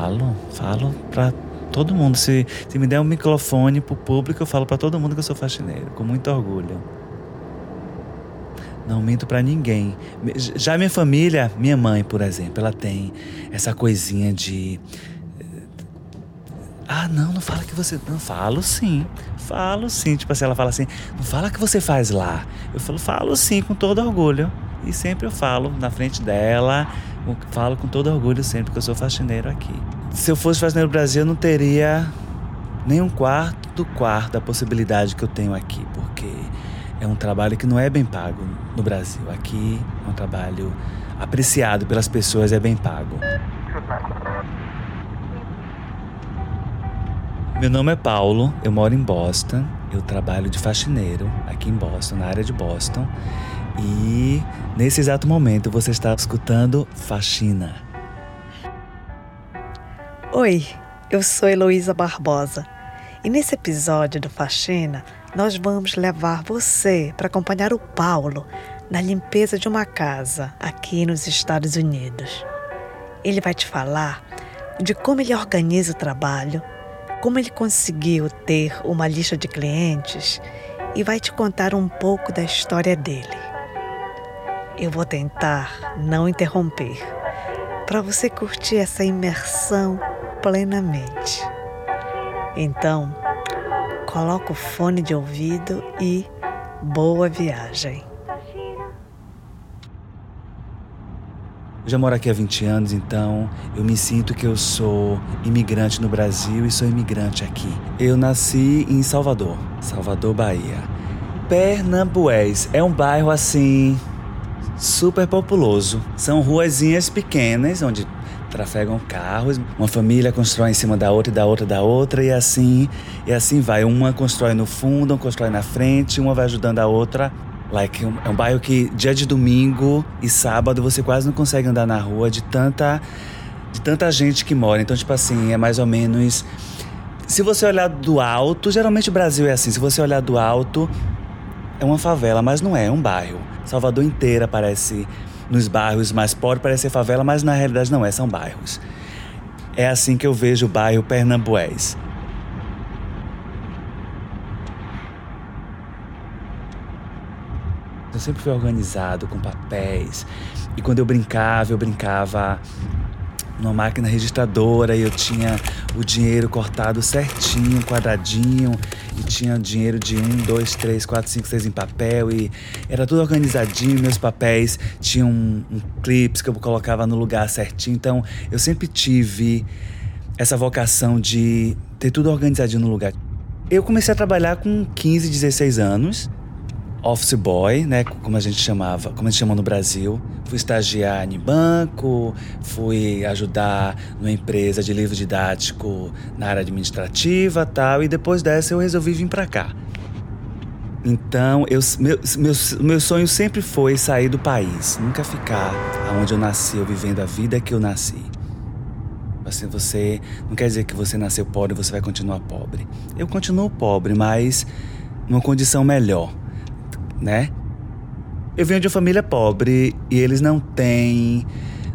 Falo, falo pra todo mundo. Se, se me der um microfone pro público, eu falo para todo mundo que eu sou faxineiro, com muito orgulho. Não minto para ninguém. Já minha família, minha mãe, por exemplo, ela tem essa coisinha de ah, não, não fala que você. Não, falo sim. Falo sim. Tipo assim, ela fala assim: não fala que você faz lá. Eu falo, falo sim, com todo orgulho. E sempre eu falo na frente dela, falo com todo orgulho sempre que eu sou faxineiro aqui. Se eu fosse faxineiro no Brasil, eu não teria nem um quarto do quarto da possibilidade que eu tenho aqui, porque é um trabalho que não é bem pago no Brasil. Aqui é um trabalho apreciado pelas pessoas, é bem pago. Meu nome é Paulo, eu moro em Boston, eu trabalho de faxineiro aqui em Boston, na área de Boston. E nesse exato momento você está escutando Faxina. Oi, eu sou Heloísa Barbosa e nesse episódio do Faxina nós vamos levar você para acompanhar o Paulo na limpeza de uma casa aqui nos Estados Unidos. Ele vai te falar de como ele organiza o trabalho como ele conseguiu ter uma lista de clientes e vai te contar um pouco da história dele. Eu vou tentar não interromper para você curtir essa imersão plenamente. Então, coloca o fone de ouvido e boa viagem. Já moro aqui há 20 anos, então eu me sinto que eu sou imigrante no Brasil e sou imigrante aqui. Eu nasci em Salvador, Salvador, Bahia. Pernambués é um bairro assim super populoso. São ruazinhas pequenas onde trafegam carros, uma família constrói em cima da outra e da outra da outra e assim, e assim vai. Uma constrói no fundo, uma constrói na frente, uma vai ajudando a outra Like, é um bairro que dia de domingo e sábado você quase não consegue andar na rua de tanta, de tanta gente que mora. Então, tipo assim, é mais ou menos. Se você olhar do alto, geralmente o Brasil é assim. Se você olhar do alto, é uma favela, mas não é, é um bairro. Salvador inteira parece, nos bairros mais pobres, parece ser favela, mas na realidade não é, são bairros. É assim que eu vejo o bairro Pernambués. Eu sempre fui organizado com papéis. E quando eu brincava, eu brincava numa máquina registradora e eu tinha o dinheiro cortado certinho, quadradinho, e tinha dinheiro de um, dois, três, quatro, cinco, seis em papel e era tudo organizadinho. Meus papéis tinham um, um clips que eu colocava no lugar certinho. Então eu sempre tive essa vocação de ter tudo organizadinho no lugar. Eu comecei a trabalhar com 15, 16 anos office boy, né, como a gente chamava, como a gente chama no Brasil. Fui estagiar em banco, fui ajudar numa empresa de livro didático na área administrativa, tal, e depois dessa eu resolvi vir para cá. Então, eu, meu, meu, meu sonho sempre foi sair do país, nunca ficar onde eu nasci, ou vivendo a vida que eu nasci. Assim, você não quer dizer que você nasceu pobre você vai continuar pobre. Eu continuo pobre, mas numa condição melhor né? Eu venho de uma família pobre e eles não têm.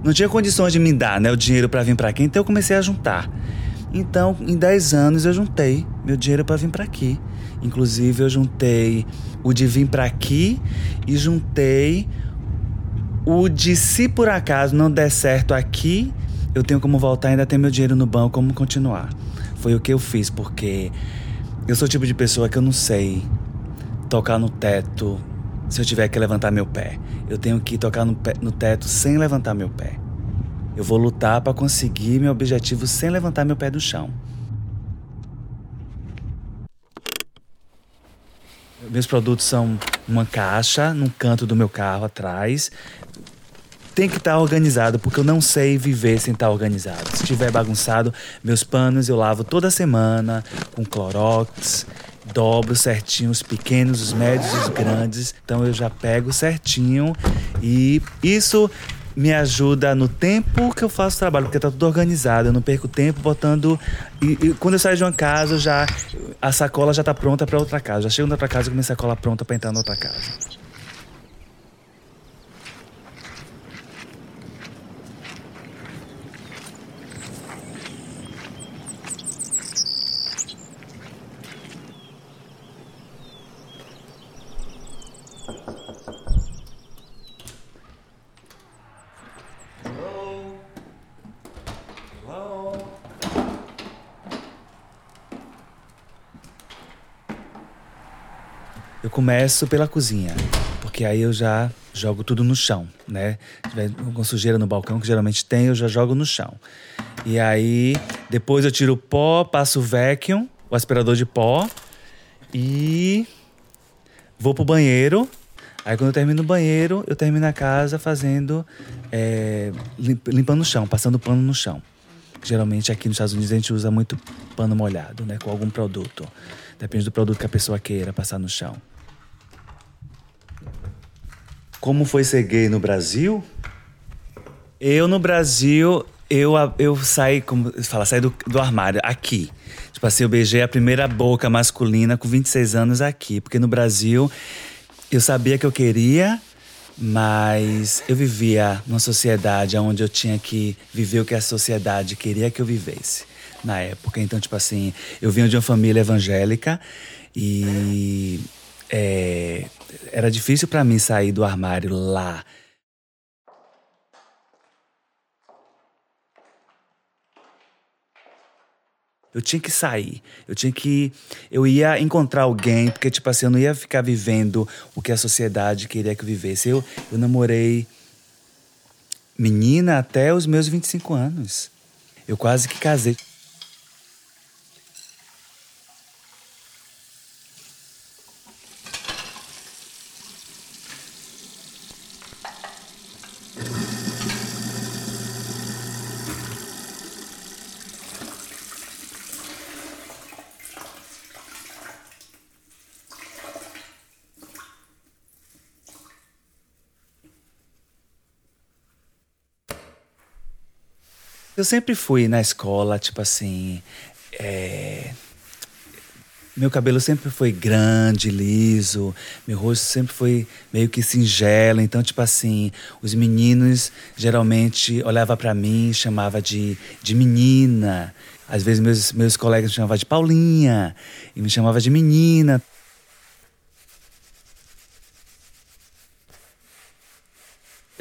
Não tinha condições de me dar né, o dinheiro para vir para aqui, então eu comecei a juntar. Então, em 10 anos, eu juntei meu dinheiro para vir para aqui. Inclusive, eu juntei o de vir para aqui e juntei o de se por acaso não der certo aqui, eu tenho como voltar ainda ter meu dinheiro no banco, como continuar. Foi o que eu fiz, porque eu sou o tipo de pessoa que eu não sei tocar no teto se eu tiver que levantar meu pé. Eu tenho que tocar no, pé, no teto sem levantar meu pé. Eu vou lutar para conseguir meu objetivo sem levantar meu pé do chão. Meus produtos são uma caixa num canto do meu carro atrás. Tem que estar tá organizado, porque eu não sei viver sem estar tá organizado. Se estiver bagunçado, meus panos eu lavo toda semana com Clorox dobro certinho os pequenos, os médios os grandes. Então eu já pego certinho e isso me ajuda no tempo que eu faço o trabalho, porque tá tudo organizado, eu não perco tempo botando. E, e quando eu saio de uma casa, já a sacola já tá pronta para outra casa. Já chego na outra casa com minha sacola pronta para entrar na outra casa. Eu começo pela cozinha, porque aí eu já jogo tudo no chão, né? Se tiver com sujeira no balcão, que geralmente tem, eu já jogo no chão. E aí, depois eu tiro o pó, passo o vacuum, o aspirador de pó e vou pro banheiro. Aí quando eu termino o banheiro, eu termino a casa fazendo, é, limpando o chão, passando pano no chão. Geralmente aqui nos Estados Unidos a gente usa muito pano molhado, né? Com algum produto. Depende do produto que a pessoa queira passar no chão. Como foi ser gay no Brasil? Eu no Brasil, eu, eu saí, como fala, saí do, do armário aqui. Tipo assim, eu beijei a primeira boca masculina com 26 anos aqui. Porque no Brasil, eu sabia que eu queria, mas eu vivia numa sociedade onde eu tinha que viver o que a sociedade queria que eu vivesse na época. Então, tipo assim, eu vinha de uma família evangélica e é, era difícil para mim sair do armário lá. Eu tinha que sair. Eu tinha que. Eu ia encontrar alguém, porque, tipo assim, eu não ia ficar vivendo o que a sociedade queria que eu vivesse. Eu, eu namorei menina até os meus 25 anos. Eu quase que casei. Eu sempre fui na escola, tipo assim. É... Meu cabelo sempre foi grande, liso, meu rosto sempre foi meio que singelo. Então, tipo assim, os meninos geralmente olhavam para mim e chamavam de, de menina. Às vezes meus, meus colegas me chamavam de Paulinha e me chamavam de menina.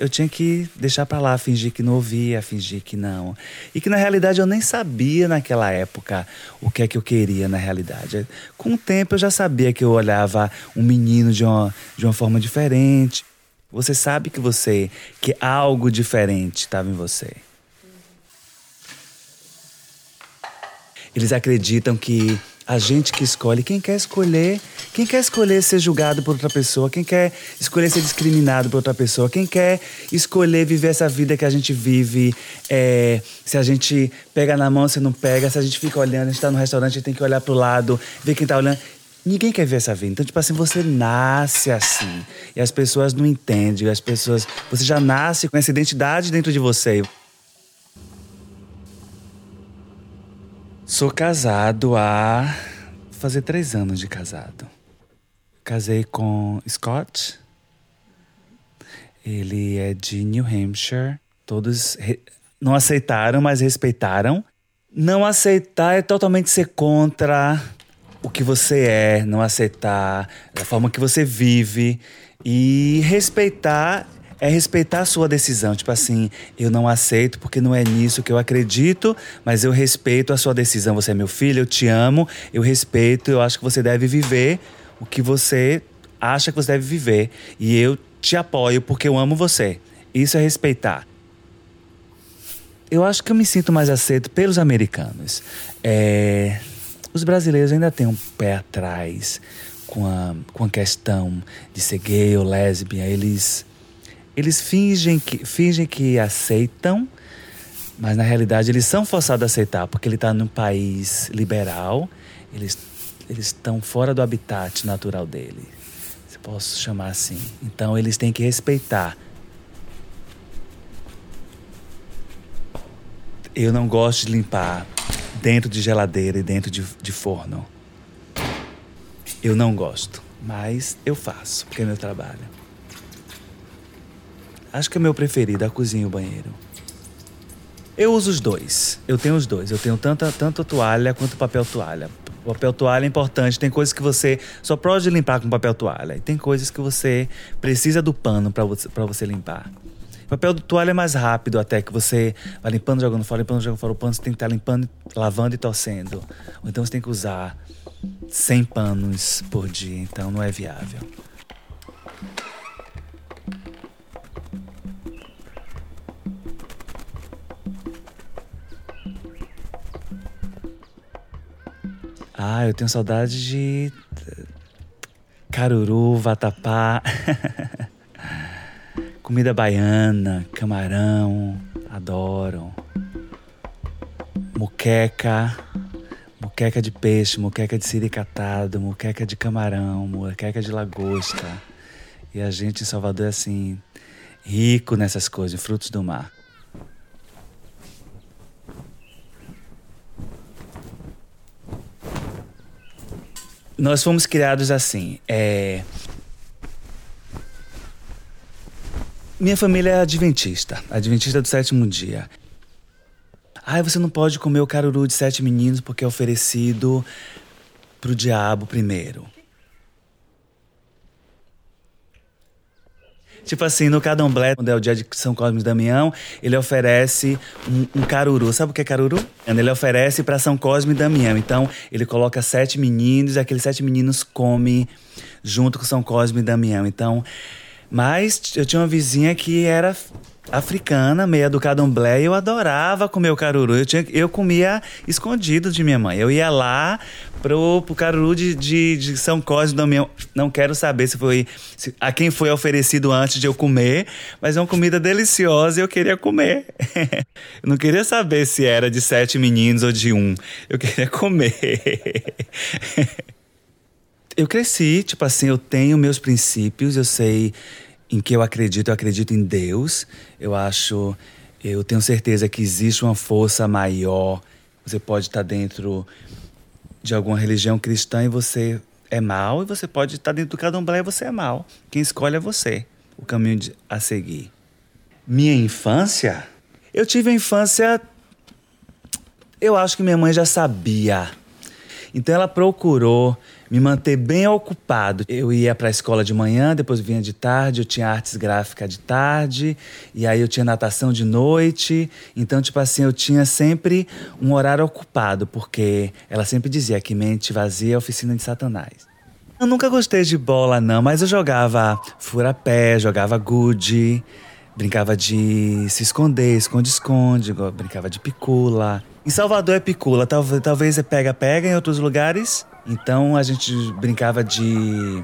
Eu tinha que deixar para lá, fingir que não ouvia, fingir que não. E que na realidade eu nem sabia naquela época o que é que eu queria na realidade. Com o tempo eu já sabia que eu olhava um menino de uma, de uma forma diferente. Você sabe que você que algo diferente estava em você. Eles acreditam que a gente que escolhe, quem quer escolher, quem quer escolher ser julgado por outra pessoa, quem quer escolher ser discriminado por outra pessoa, quem quer escolher viver essa vida que a gente vive, é, se a gente pega na mão, se não pega, se a gente fica olhando, a gente tá no restaurante, a gente tem que olhar pro lado, ver quem tá olhando. Ninguém quer ver essa vida. Então, tipo assim, você nasce assim. E as pessoas não entendem. As pessoas. Você já nasce com essa identidade dentro de você. Sou casado há fazer três anos de casado. Casei com Scott. Ele é de New Hampshire. Todos não aceitaram, mas respeitaram. Não aceitar é totalmente ser contra o que você é, não aceitar a forma que você vive e respeitar é respeitar a sua decisão. Tipo assim, eu não aceito porque não é nisso que eu acredito, mas eu respeito a sua decisão. Você é meu filho, eu te amo, eu respeito, eu acho que você deve viver o que você acha que você deve viver. E eu te apoio porque eu amo você. Isso é respeitar. Eu acho que eu me sinto mais aceito pelos americanos. É... Os brasileiros ainda têm um pé atrás com a, com a questão de ser gay ou lésbica. Eles eles fingem que, fingem que aceitam, mas na realidade eles são forçados a aceitar, porque ele está num país liberal, eles estão fora do habitat natural dele, se posso chamar assim. Então eles têm que respeitar. Eu não gosto de limpar dentro de geladeira e dentro de, de forno. Eu não gosto, mas eu faço, porque é meu trabalho. Acho que é meu preferido, a cozinha e o banheiro. Eu uso os dois. Eu tenho os dois. Eu tenho tanto, tanto toalha quanto papel toalha. O papel toalha é importante. Tem coisas que você só pode limpar com papel toalha. E tem coisas que você precisa do pano para você, você limpar. Papel do toalha é mais rápido até que você vai limpando, jogando fora, limpando, jogando fora o pano, você tem que estar limpando, lavando e torcendo. Ou então você tem que usar 100 panos por dia, então não é viável. Ah, eu tenho saudade de caruru, vatapá, comida baiana, camarão, adoro. Muqueca, muqueca de peixe, muqueca de siricatado, muqueca de camarão, muqueca de lagosta. E a gente em Salvador é assim, rico nessas coisas, frutos do mar. Nós fomos criados assim. É... Minha família é adventista, adventista do sétimo dia. Ah, você não pode comer o caruru de sete meninos porque é oferecido pro diabo primeiro. Tipo assim, no Cadomblé, quando é o dia de São Cosme e Damião, ele oferece um, um caruru. Sabe o que é caruru? Ele oferece para São Cosme e Damião. Então, ele coloca sete meninos e aqueles sete meninos comem junto com São Cosme e Damião. Então, mas eu tinha uma vizinha que era africana, meia do candomblé, eu adorava comer o caruru. Eu, tinha, eu comia escondido de minha mãe. Eu ia lá pro, pro caruru de, de, de São Cosme do meu. Não quero saber se foi se, a quem foi oferecido antes de eu comer, mas é uma comida deliciosa e eu queria comer. eu não queria saber se era de sete meninos ou de um. Eu queria comer. eu cresci, tipo assim, eu tenho meus princípios, eu sei em que eu acredito, eu acredito em Deus. Eu acho, eu tenho certeza que existe uma força maior. Você pode estar dentro de alguma religião cristã e você é mal, e você pode estar dentro do candomblé e você é mal. Quem escolhe é você, o caminho de, a seguir. Minha infância? Eu tive a infância. Eu acho que minha mãe já sabia. Então ela procurou me manter bem ocupado. Eu ia para a escola de manhã, depois vinha de tarde, eu tinha artes gráficas de tarde, e aí eu tinha natação de noite. Então, tipo assim, eu tinha sempre um horário ocupado, porque ela sempre dizia que mente vazia é oficina de Satanás. Eu nunca gostei de bola, não, mas eu jogava fura-pé, jogava gude, brincava de se esconder, esconde-esconde, brincava de picula. Em Salvador é picula, talvez, talvez é pega-pega em outros lugares. Então a gente brincava de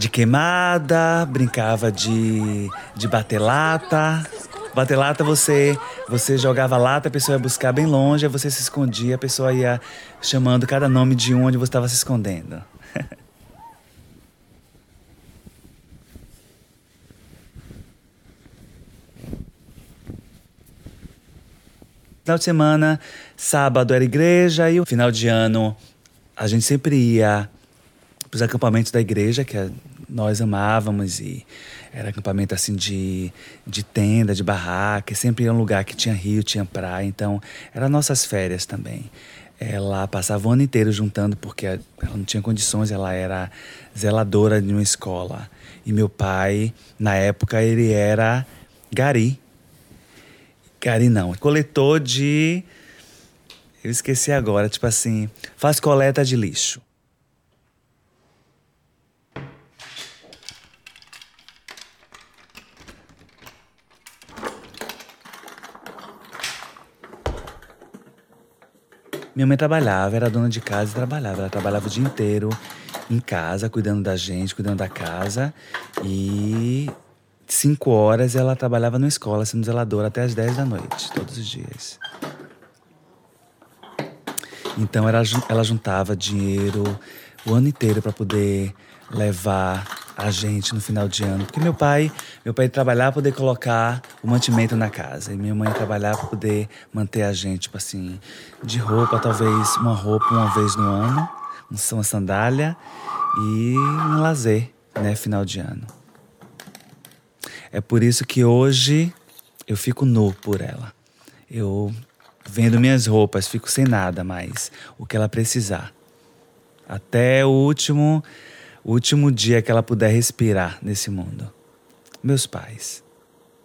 de queimada, brincava de, de bater lata. Bater lata, você, você jogava lata, a pessoa ia buscar bem longe, aí você se escondia, a pessoa ia chamando cada nome de onde você estava se escondendo. Final de semana, sábado era igreja e o final de ano a gente sempre ia para os acampamentos da igreja, que nós amávamos, e era acampamento assim de, de tenda, de barraca, sempre ia um lugar que tinha rio, tinha praia, então eram nossas férias também. Ela passava o ano inteiro juntando, porque ela não tinha condições, ela era zeladora de uma escola. E meu pai, na época, ele era gari, Gari não, coletor de. Eu esqueci agora, tipo assim, faz coleta de lixo. Minha mãe trabalhava, era dona de casa e trabalhava. Ela trabalhava o dia inteiro em casa, cuidando da gente, cuidando da casa. E cinco horas ela trabalhava na escola, sendo zeladora até as 10 da noite, todos os dias. Então ela, ela juntava dinheiro o ano inteiro para poder levar a gente no final de ano. Porque meu pai, meu pai trabalhava para poder colocar o mantimento na casa. E minha mãe trabalhava para poder manter a gente, tipo assim, de roupa, talvez uma roupa uma vez no ano, uma sandália e um lazer, né, final de ano. É por isso que hoje eu fico nu por ela. Eu vendo minhas roupas, fico sem nada mais, o que ela precisar. Até o último, o último dia que ela puder respirar nesse mundo. Meus pais.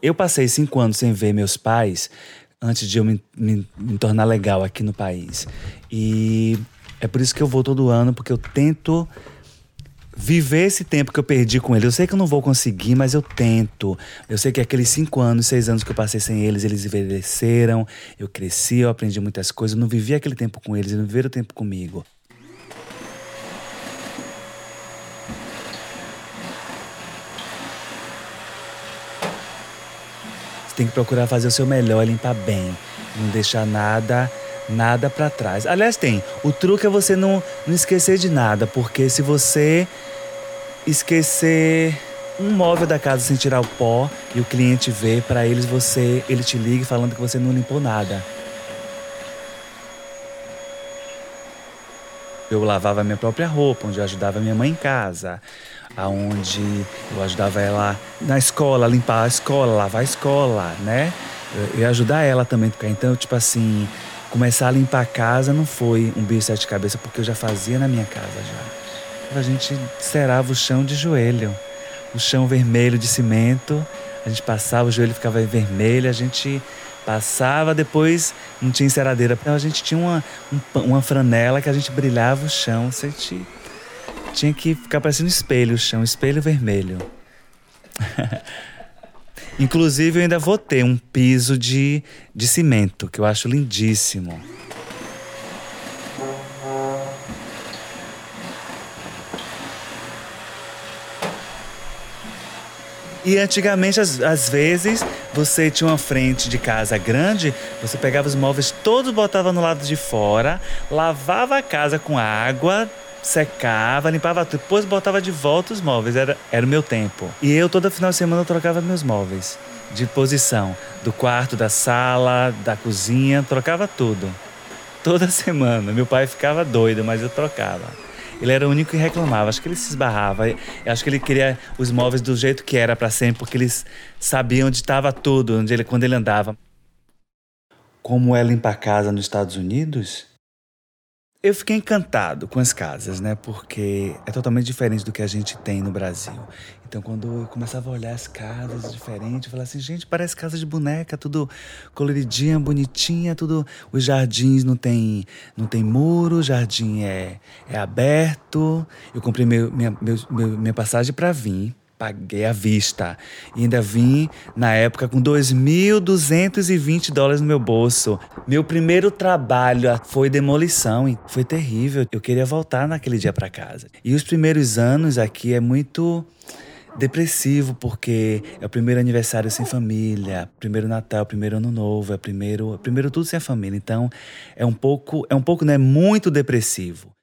Eu passei cinco anos sem ver meus pais antes de eu me, me, me tornar legal aqui no país. E é por isso que eu vou todo ano, porque eu tento viver esse tempo que eu perdi com eles. Eu sei que eu não vou conseguir, mas eu tento. Eu sei que aqueles cinco anos, seis anos que eu passei sem eles, eles envelheceram, eu cresci, eu aprendi muitas coisas. Eu não vivi aquele tempo com eles, eles não viveram o tempo comigo. Você tem que procurar fazer o seu melhor, limpar bem, não deixar nada nada para trás. Aliás, tem. O truque é você não, não esquecer de nada, porque se você esquecer um móvel da casa sem tirar o pó e o cliente vê, para eles você, ele te liga falando que você não limpou nada. Eu lavava minha própria roupa, onde eu ajudava minha mãe em casa, aonde eu ajudava ela na escola, limpar a escola, lavar a escola, né? Ia ajudar ela também, então, tipo assim, começar a limpar a casa não foi um bicho sete cabeças, porque eu já fazia na minha casa já. A gente cerava o chão de joelho, o chão vermelho de cimento, a gente passava, o joelho ficava vermelho, a gente passava, depois não tinha enceradeira. Então a gente tinha uma, uma franela que a gente brilhava o chão, você tinha que ficar parecendo espelho o chão, espelho vermelho. Inclusive, eu ainda vou ter um piso de, de cimento, que eu acho lindíssimo. E antigamente, às, às, vezes, você tinha uma frente de casa grande, você pegava os móveis todos, botava no lado de fora, lavava a casa com água, secava, limpava tudo, depois botava de volta os móveis, era, era o meu tempo. E eu toda final de semana trocava meus móveis de posição, do quarto, da sala, da cozinha, trocava tudo. Toda semana. Meu pai ficava doido, mas eu trocava. Ele era o único que reclamava. Acho que ele se esbarrava. Eu acho que ele queria os móveis do jeito que era para sempre, porque eles sabiam onde estava tudo, onde ele, quando ele andava. Como é limpar casa nos Estados Unidos? Eu fiquei encantado com as casas, né? Porque é totalmente diferente do que a gente tem no Brasil. Então, quando eu começava a olhar as casas diferentes, eu falava assim, gente, parece casa de boneca, tudo coloridinha, bonitinha, tudo. Os jardins não tem, não tem muro, o jardim é, é aberto. Eu comprei meu, minha, meu, minha passagem para vir paguei à vista. E ainda vim, na época, com 2.220 dólares no meu bolso. Meu primeiro trabalho foi demolição e foi terrível. Eu queria voltar naquele dia para casa. E os primeiros anos aqui é muito depressivo porque é o primeiro aniversário sem família, primeiro Natal, primeiro Ano Novo, é primeiro, primeiro tudo sem a família. Então é um pouco, é um pouco, né, muito depressivo.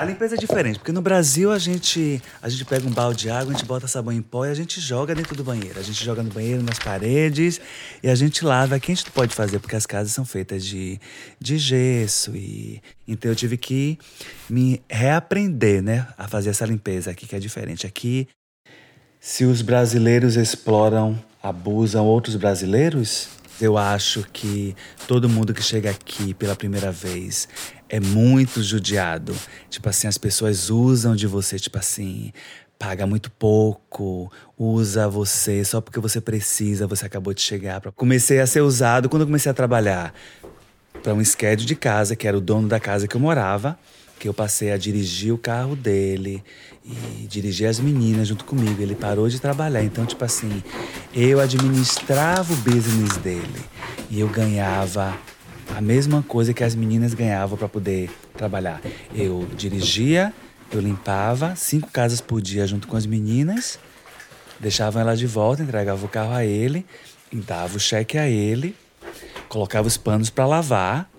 A limpeza é diferente, porque no Brasil a gente, a gente pega um balde de água, a gente bota sabão em pó e a gente joga dentro do banheiro. A gente joga no banheiro, nas paredes e a gente lava. Aqui a gente não pode fazer, porque as casas são feitas de, de gesso. e Então eu tive que me reaprender né, a fazer essa limpeza aqui, que é diferente. Aqui, se os brasileiros exploram, abusam outros brasileiros, eu acho que todo mundo que chega aqui pela primeira vez é muito judiado. Tipo assim, as pessoas usam de você, tipo assim, paga muito pouco, usa você só porque você precisa, você acabou de chegar. Comecei a ser usado quando eu comecei a trabalhar para um schedule de casa, que era o dono da casa que eu morava que eu passei a dirigir o carro dele e dirigir as meninas junto comigo. Ele parou de trabalhar. Então, tipo assim, eu administrava o business dele e eu ganhava a mesma coisa que as meninas ganhavam para poder trabalhar. Eu dirigia, eu limpava cinco casas por dia junto com as meninas, deixava elas de volta, entregava o carro a ele, dava o cheque a ele, colocava os panos para lavar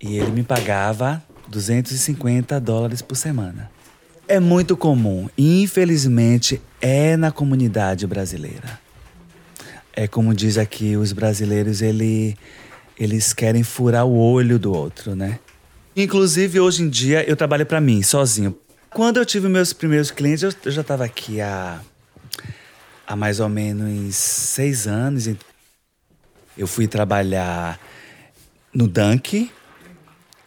e ele me pagava 250 dólares por semana. É muito comum, infelizmente, é na comunidade brasileira. É como diz aqui, os brasileiros, ele, eles querem furar o olho do outro, né? Inclusive, hoje em dia, eu trabalho para mim, sozinho. Quando eu tive meus primeiros clientes, eu, eu já estava aqui há, há mais ou menos seis anos. Eu fui trabalhar no Dunk,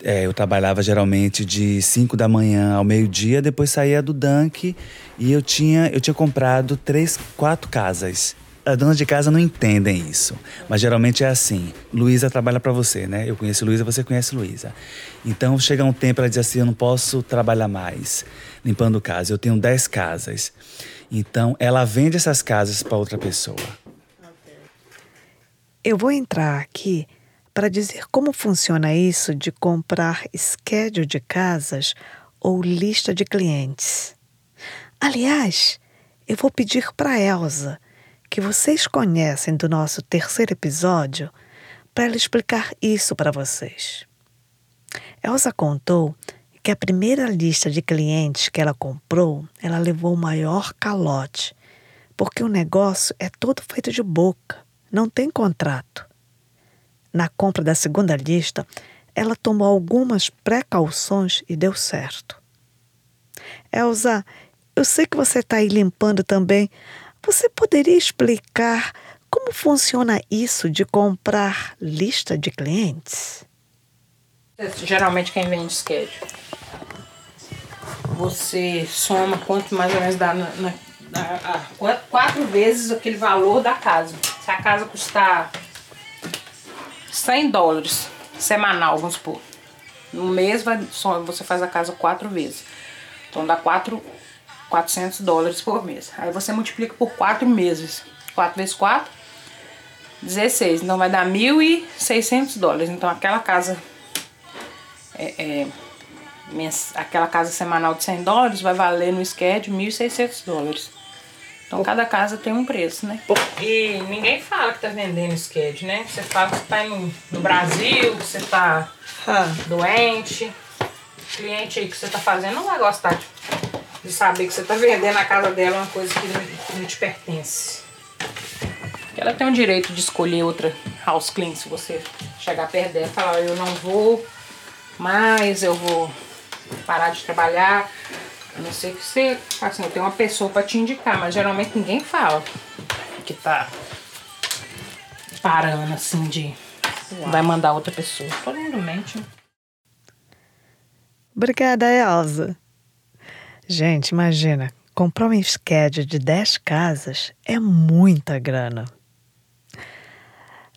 É, eu trabalhava geralmente de 5 da manhã ao meio-dia, depois saía do Dunk e eu tinha, eu tinha comprado três, quatro casas. As donas de casa não entendem isso, mas geralmente é assim. Luísa trabalha para você, né? Eu conheço Luísa, você conhece Luísa. Então chega um tempo ela diz assim: eu não posso trabalhar mais limpando casa. Eu tenho 10 casas. Então ela vende essas casas para outra pessoa. Eu vou entrar aqui para dizer como funciona isso de comprar schedule de casas ou lista de clientes. Aliás, eu vou pedir para Elsa, que vocês conhecem do nosso terceiro episódio, para ela explicar isso para vocês. Elsa contou que a primeira lista de clientes que ela comprou, ela levou o maior calote, porque o negócio é todo feito de boca, não tem contrato. Na compra da segunda lista, ela tomou algumas precauções e deu certo. Elza, eu sei que você está aí limpando também. Você poderia explicar como funciona isso de comprar lista de clientes? Geralmente quem vende schedule. Você soma quanto mais ou menos dá na, na, na, quatro vezes aquele valor da casa. Se a casa custar 100 dólares semanal, vamos supor. No mês vai, você faz a casa quatro vezes. Então dá 4, 400 dólares por mês. Aí você multiplica por quatro meses. 4 vezes 4, 16. Então vai dar 1.600 dólares. Então aquela casa é, é, aquela casa semanal de 100 dólares vai valer no schedule 1.600 dólares. Então cada casa tem um preço, né? E ninguém fala que tá vendendo skate, né? Você fala que tá no, no Brasil, que você tá ah. doente. O cliente aí que você tá fazendo não vai gostar de, de saber que você tá vendendo na casa dela uma coisa que não, que não te pertence. Ela tem o direito de escolher outra house clean se você chegar perto dela e falar, eu não vou mais, eu vou parar de trabalhar a não ser que você, assim, tem uma pessoa para te indicar, mas geralmente ninguém fala que tá parando assim de Uau. vai mandar outra pessoa. Todo mundo mente. Obrigada, Elza. Gente, imagina, comprar um schedule de 10 casas é muita grana.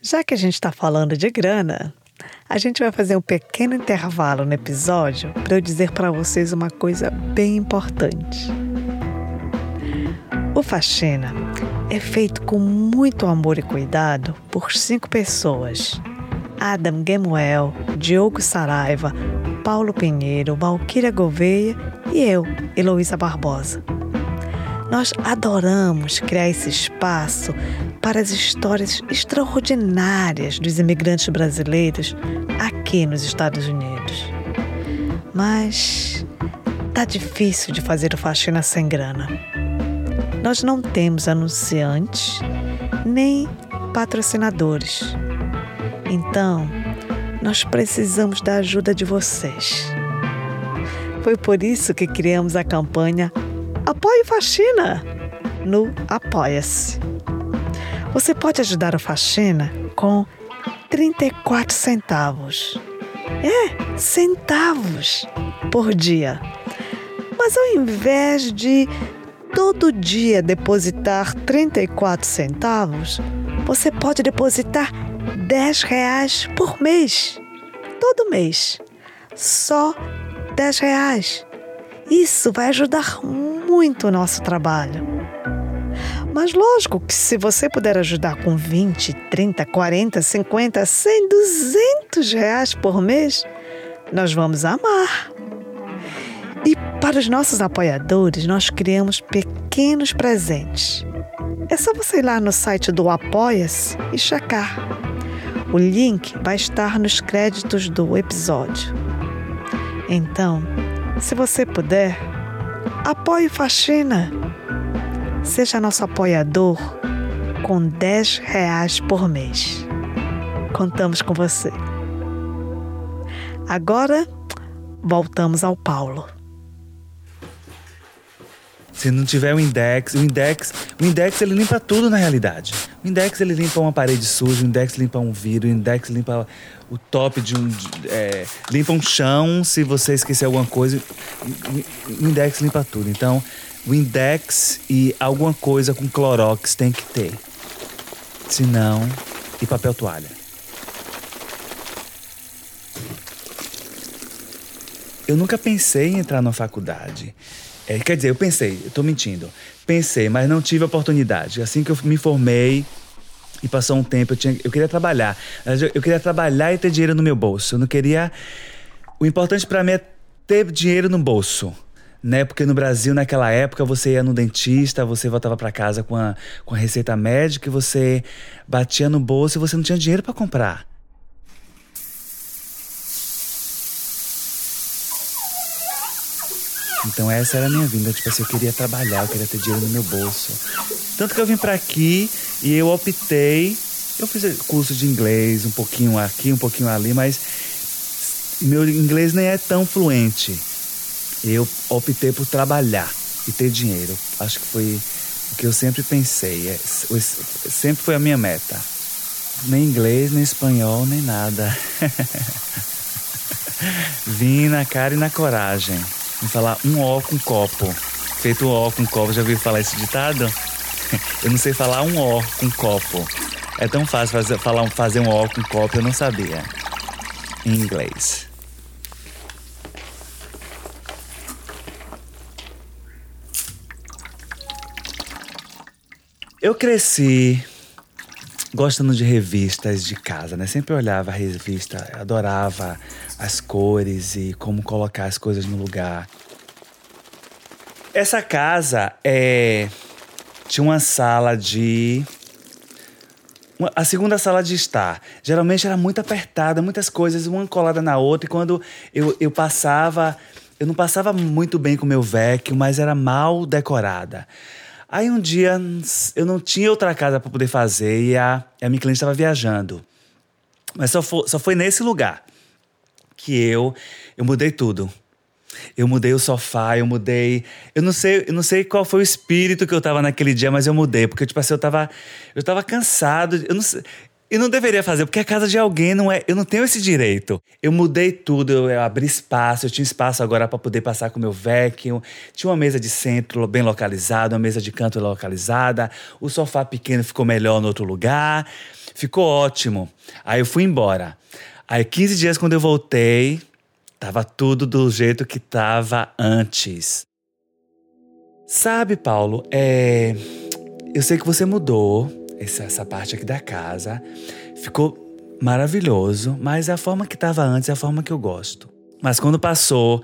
Já que a gente está falando de grana, a gente vai fazer um pequeno intervalo no episódio para eu dizer para vocês uma coisa bem importante. O Faxina é feito com muito amor e cuidado por cinco pessoas: Adam Gemuel, Diogo Saraiva, Paulo Pinheiro, Valquíria Gouveia e eu, Heloísa Barbosa. Nós adoramos criar esse espaço para as histórias extraordinárias dos imigrantes brasileiros aqui nos Estados Unidos. Mas tá difícil de fazer o faxina sem grana. Nós não temos anunciantes nem patrocinadores. Então, nós precisamos da ajuda de vocês. Foi por isso que criamos a campanha Apoie Faxina no Apoia-se. Você pode ajudar a Faxina com 34 centavos. É, centavos por dia. Mas ao invés de todo dia depositar 34 centavos, você pode depositar 10 reais por mês. Todo mês. Só 10 reais. Isso vai ajudar muito o nosso trabalho. Mas lógico que se você puder ajudar com 20, 30, 40, 50, 100, 200 reais por mês, nós vamos amar. E para os nossos apoiadores, nós criamos pequenos presentes. É só você ir lá no site do Apoia-se e checar. O link vai estar nos créditos do episódio. Então, se você puder, apoie Faxina. Seja nosso apoiador com 10 reais por mês. Contamos com você. Agora, voltamos ao Paulo. Se não tiver o index, o index, o index ele limpa tudo na realidade. O Index ele limpa uma parede suja, o Index limpa um vidro, o Index limpa o top de um. de- é, limpa um chão se você esquecer alguma coisa. O Index limpa tudo. Então, o Index e alguma coisa com Clorox tem que ter. Senão. E papel toalha. Eu nunca pensei em entrar na faculdade. É, quer dizer, eu pensei, eu tô mentindo. Pensei, mas não tive oportunidade. Assim que eu me formei e passou um tempo, eu, tinha, eu queria trabalhar. Eu, queria trabalhar e ter dinheiro no meu bolso. Eu não queria. O importante pra mim é ter dinheiro no bolso. Né? Porque no Brasil, naquela época, você ia no dentista, você voltava pra casa com a, com a receita médica e você batia no bolso e você não tinha dinheiro pra comprar. Então essa era a minha vinda, tipo assim, eu queria trabalhar, eu queria ter dinheiro no meu bolso. Tanto que eu vim pra aqui e eu optei, eu fiz curso de inglês, um pouquinho aqui, um pouquinho ali, mas meu inglês nem é tão fluente. Eu optei por trabalhar e ter dinheiro. Acho que foi o que eu sempre pensei, é, sempre foi a minha meta. Nem inglês, nem espanhol, nem nada. Vim na cara e na coragem. Falar um ó com copo. Feito ó com copo. Já ouviu falar esse ditado? Eu não sei falar um ó com copo. É tão fácil fazer, falar, fazer um ó com copo, eu não sabia. Em inglês. Eu cresci gostando de revistas de casa, né? Sempre olhava a revista, adorava as cores e como colocar as coisas no lugar. Essa casa é tinha uma sala de a segunda sala de estar. Geralmente era muito apertada, muitas coisas, uma colada na outra. E quando eu, eu passava, eu não passava muito bem com o meu vecchio, mas era mal decorada. Aí um dia eu não tinha outra casa para poder fazer e a, a minha cliente estava viajando. Mas só foi, só foi nesse lugar que eu eu mudei tudo. Eu mudei o sofá, eu mudei. Eu não sei, eu não sei qual foi o espírito que eu tava naquele dia, mas eu mudei, porque tipo assim, eu tava eu tava cansado, eu não sei, eu não deveria fazer, porque é casa de alguém, não é, eu não tenho esse direito. Eu mudei tudo, eu, eu abri espaço, eu tinha espaço agora para poder passar com o meu vecchio. Tinha uma mesa de centro bem localizada, uma mesa de canto localizada. O sofá pequeno ficou melhor no outro lugar. Ficou ótimo. Aí eu fui embora. Aí 15 dias quando eu voltei, Tava tudo do jeito que tava antes. Sabe, Paulo, é. Eu sei que você mudou essa, essa parte aqui da casa. Ficou maravilhoso, mas a forma que tava antes é a forma que eu gosto. Mas quando passou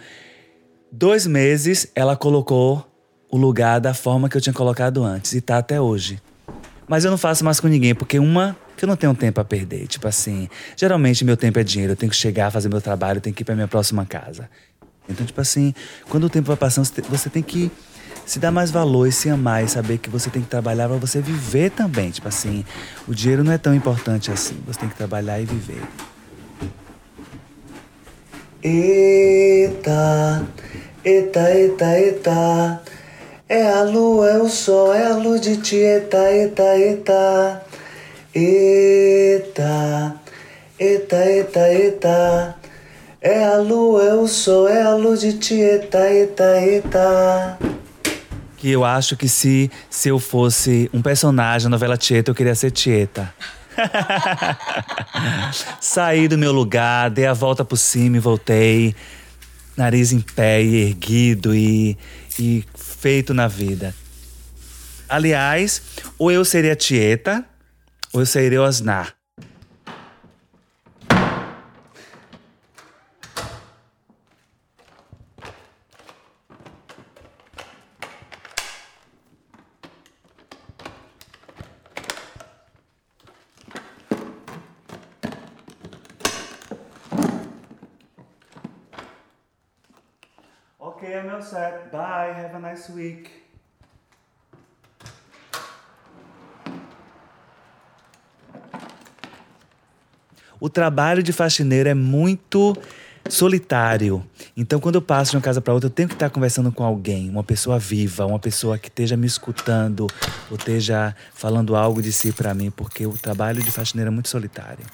dois meses, ela colocou o lugar da forma que eu tinha colocado antes e tá até hoje. Mas eu não faço mais com ninguém, porque uma, que eu não tenho tempo a perder. Tipo assim, geralmente meu tempo é dinheiro, eu tenho que chegar, fazer meu trabalho, eu tenho que ir pra minha próxima casa. Então, tipo assim, quando o tempo vai passando, você tem que se dar mais valor e se amar e saber que você tem que trabalhar pra você viver também. Tipo assim, o dinheiro não é tão importante assim. Você tem que trabalhar e viver. Eita, eita, eita, eita. É a lua, é o sol, é a luz de Tieta, eita, eita. Eita, eita, eita, eita. É a lua, é o sol, é a luz de Tieta, eita, eita. Que eu acho que se, se eu fosse um personagem na novela Tieta, eu queria ser Tieta. Saí do meu lugar, dei a volta por cima e voltei. Nariz em pé e erguido e, e feito na vida. Aliás, ou eu seria Tieta, ou eu seria Osnar. Week. O trabalho de faxineiro é muito solitário. Então, quando eu passo de uma casa para outra, eu tenho que estar conversando com alguém, uma pessoa viva, uma pessoa que esteja me escutando ou esteja falando algo de si para mim, porque o trabalho de faxineira é muito solitário.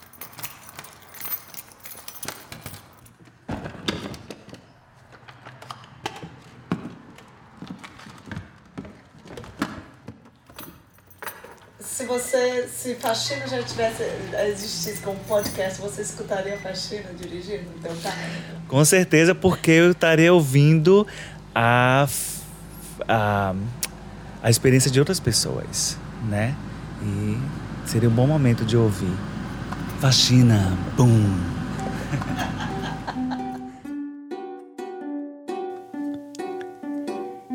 Se você, se faxina já tivesse existisse como podcast, você escutaria a faxina dirigindo no teu carro? Com certeza, porque eu estaria ouvindo a, a, a experiência de outras pessoas, né? E seria um bom momento de ouvir. Faxina, bum!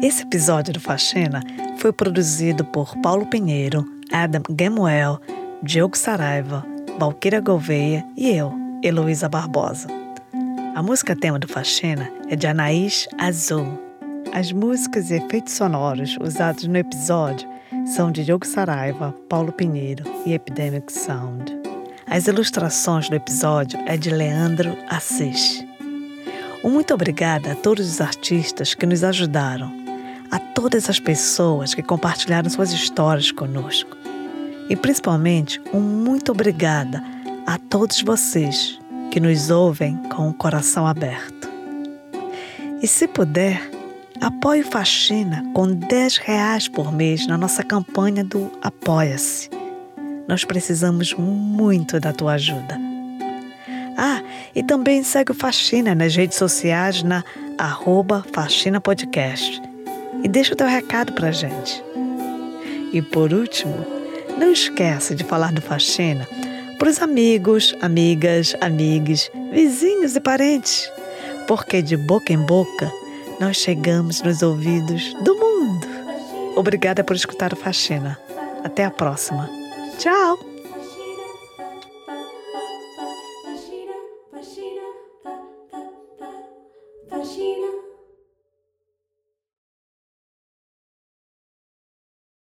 Esse episódio do Faxina foi produzido por Paulo Pinheiro, Adam Gamuel, Diogo Saraiva, Valquíria Gouveia e eu, Heloísa Barbosa. A música tema do Faxina é de Anaís Azul. As músicas e efeitos sonoros usados no episódio são de Diogo Saraiva, Paulo Pinheiro e Epidemic Sound. As ilustrações do episódio é de Leandro Assis. Um muito obrigada a todos os artistas que nos ajudaram a todas as pessoas que compartilharam suas histórias conosco. E principalmente, um muito obrigada a todos vocês que nos ouvem com o coração aberto. E se puder, apoie o Faxina com 10 reais por mês na nossa campanha do Apoia-se. Nós precisamos muito da tua ajuda. Ah, e também segue o Faxina nas redes sociais na arroba Faxina Podcast e deixa o teu recado pra gente. E por último, não esqueça de falar do Faxina para os amigos, amigas, amigos, vizinhos e parentes, porque de boca em boca nós chegamos nos ouvidos do mundo. Obrigada por escutar o Faxina. Até a próxima. Tchau!